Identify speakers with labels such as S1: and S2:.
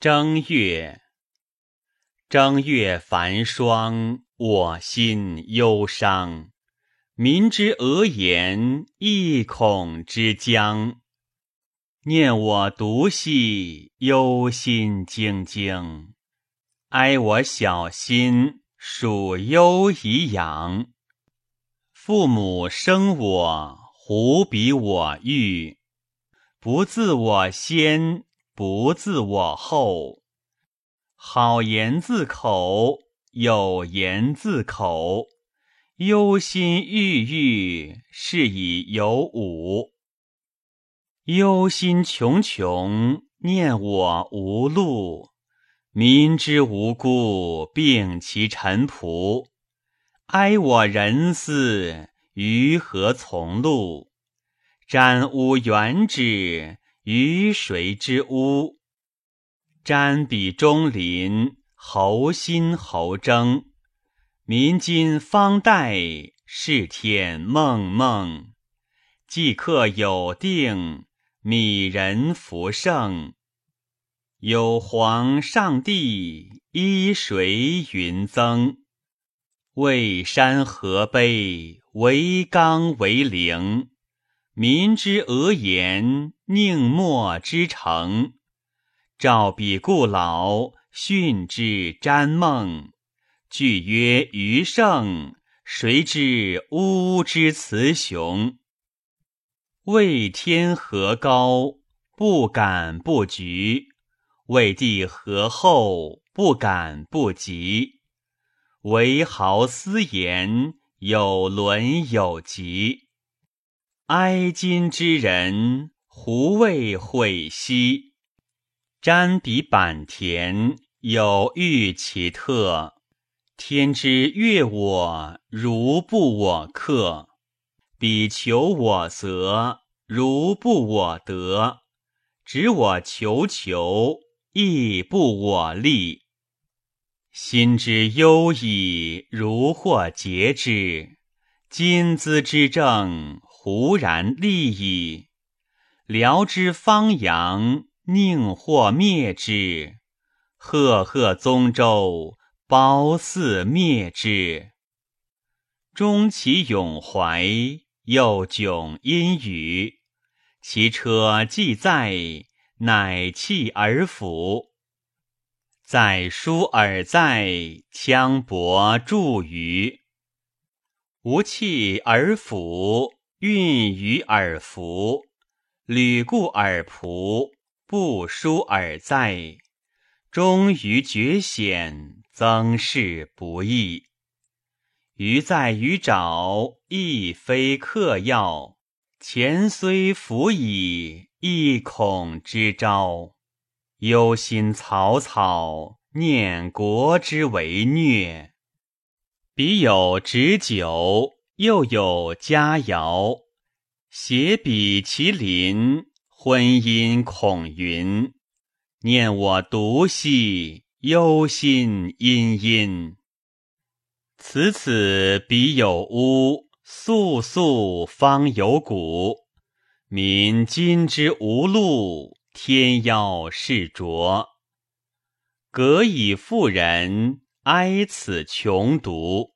S1: 正月，正月繁霜，我心忧伤。民之俄言，亦恐之将。念我独系，忧心忡忡。哀我小心，属忧以养。父母生我，胡比我育？不自我先。不自我后，好言自口，有言自口。忧心郁郁，是以有五。忧心忡忡，念我无路。民之无辜，病其臣仆。哀我人思，于何从路？瞻吾原之。于谁之屋？瞻彼中林，侯心侯征。民今方待，是天梦梦。既克有定，米人福盛。有皇上帝，依谁云增？渭山河碑，惟刚惟陵。民之俄言，宁莫之成？召彼故老，训之瞻梦。具曰余盛，谁知吾之雌雄？为天何高，不敢不举；为地何厚，不敢不及。唯豪斯言，有伦有极。哀今之人，胡未悔兮？瞻彼坂田，有欲其特。天之悦我，如不我克；彼求我则，如不我得。指我求求，亦不我立。心之忧矣，如或竭之。今兹之政。胡然立矣，辽之方阳，宁或灭之？赫赫宗周，褒姒灭之。终其永怀，又窘阴雨。其车既在，乃弃而辅。在书尔在，羌帛著于。无弃而辅。运于耳服，履故耳仆，不书耳在。终于绝险，增事不易。余在于爪，亦非客要。前虽服矣，亦恐之招。忧心草草，念国之为虐。彼有执酒。又有佳肴，携彼其邻，婚姻恐云。念我独兮，忧心殷殷。此此彼有屋，肃肃方有谷。民今之无路，天夭是浊。隔以妇人，哀此穷独。